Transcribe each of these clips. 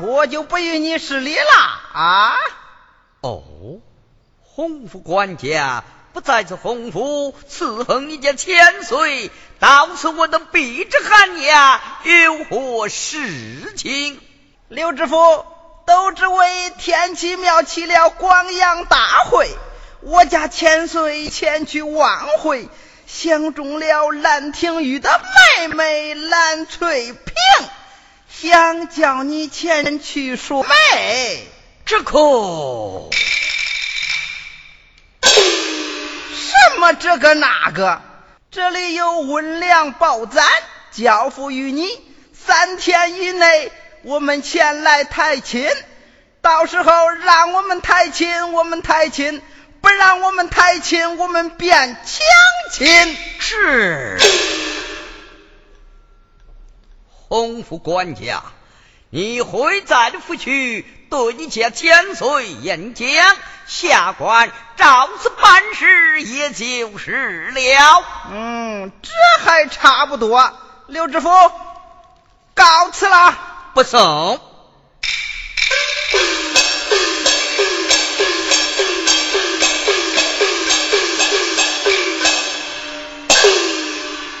我就不与你失礼了啊！哦，洪福管家不在此，洪福伺候你家千岁，到此我等避之寒牙，有何事情？刘知府都只为天齐庙起了广阳大会，我家千岁前去晚会，相中了兰亭玉的妹妹兰翠萍。想叫你前去说媒，这可什么这个那个？这里有温良宝簪，交付于你。三天以内，我们前来抬亲。到时候让我们抬亲，我们抬亲；不让我们抬亲，我们便强亲。是，洪福管家，你回在的府去对你家千岁演讲，下官照此办事，也就是了。嗯，这还差不多。刘知府，告辞了。不送。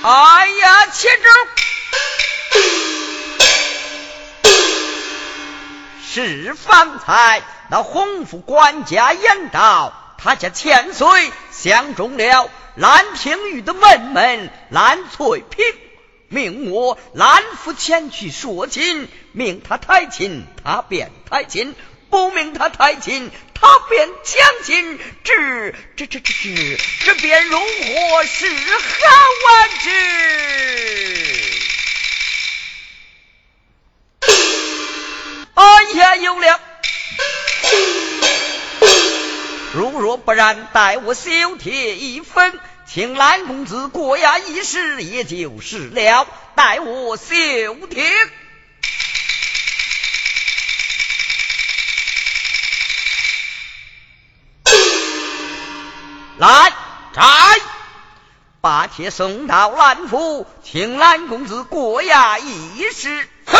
哎呀，且住！是方才那洪福管家言道，他家千岁相中了蓝廷玉的门门蓝翠萍，命我蓝府前去说亲，命他抬亲，他便抬亲；不命他抬亲。他便将亲，这这这这这，这便如何是好啊？之？哎呀，有了！如若不然，待我修帖一分，请蓝公子过衙一事，也就是了。待我修帖。来，斩，把帖送到兰府，请兰公子过衙议事。哼。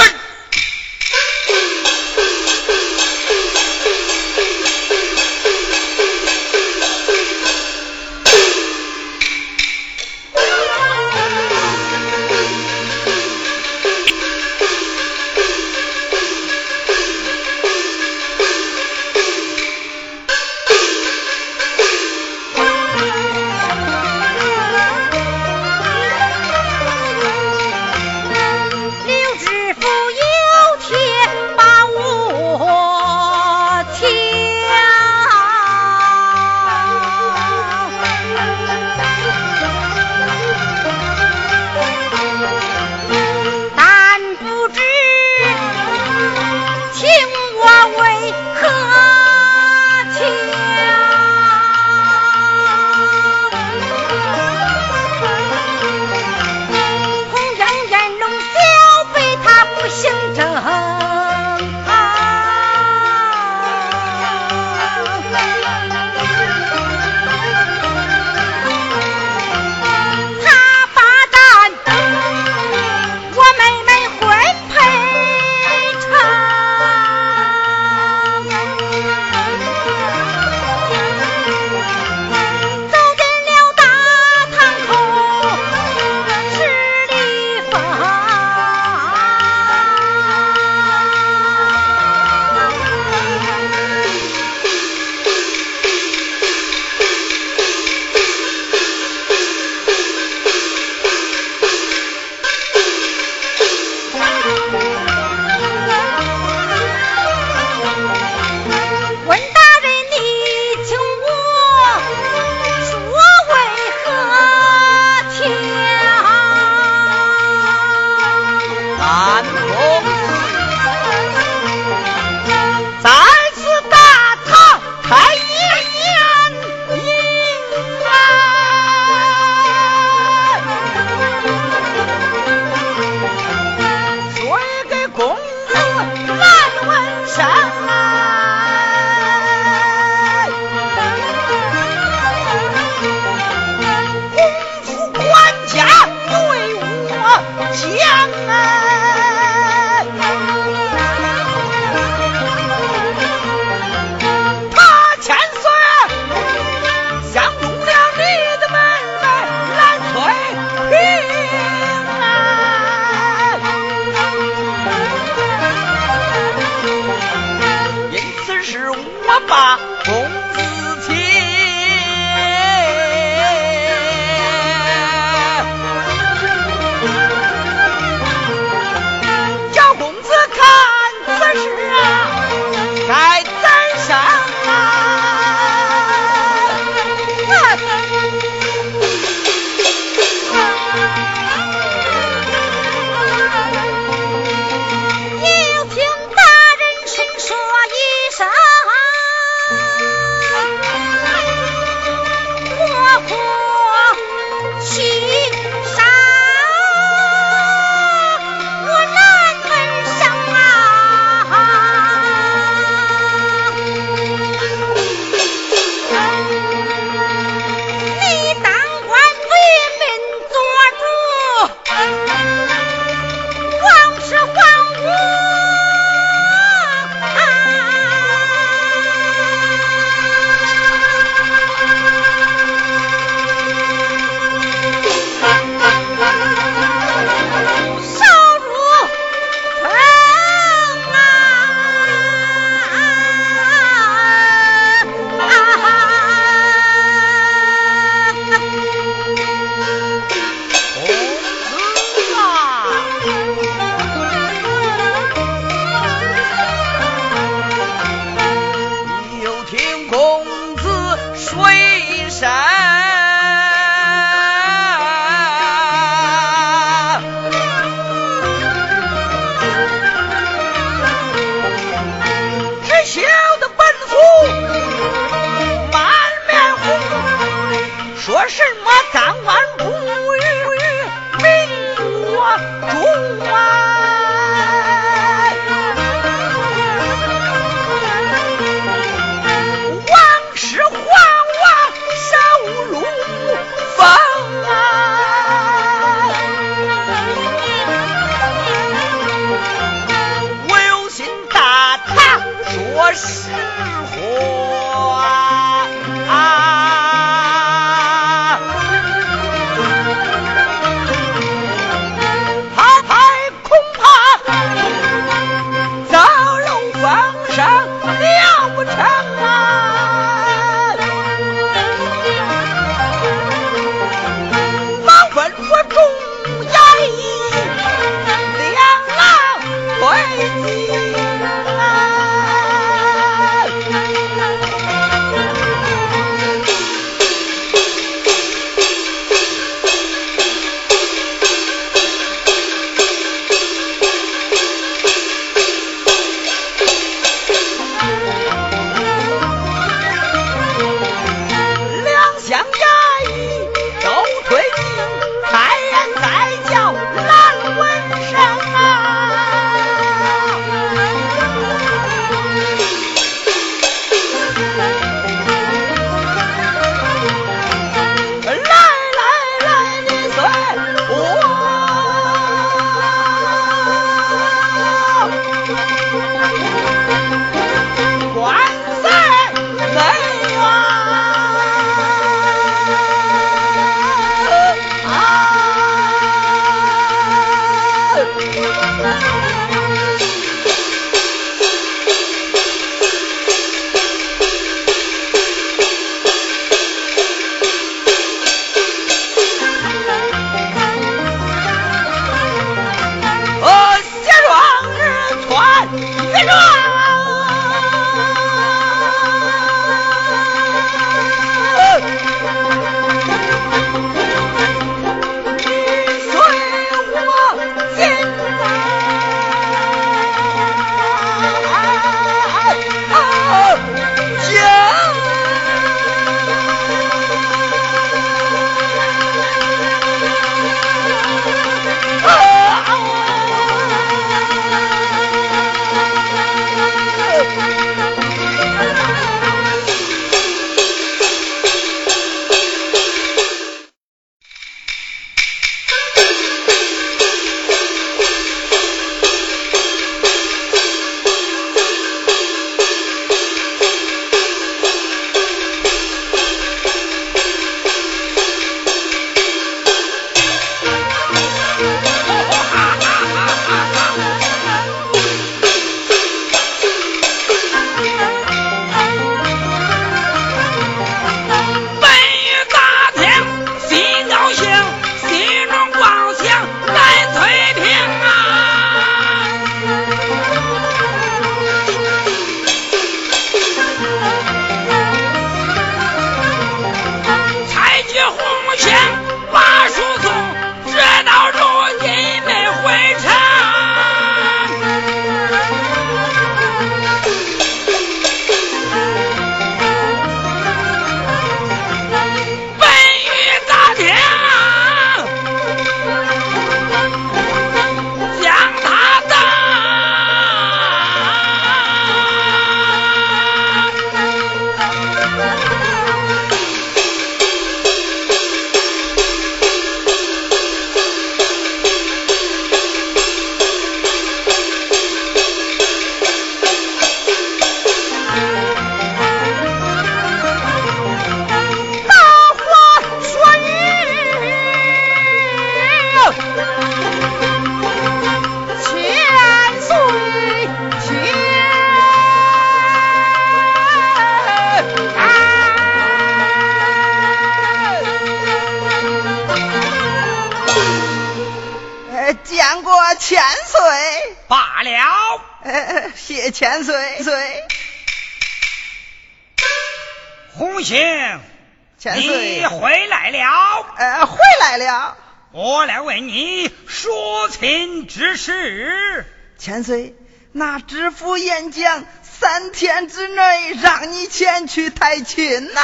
千岁，那知府演讲，三天之内让你前去太亲呐。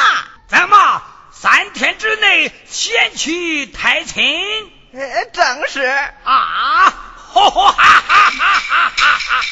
怎么？三天之内前去太亲？呃，正是。啊！哈哈哈哈哈哈！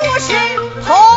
不是。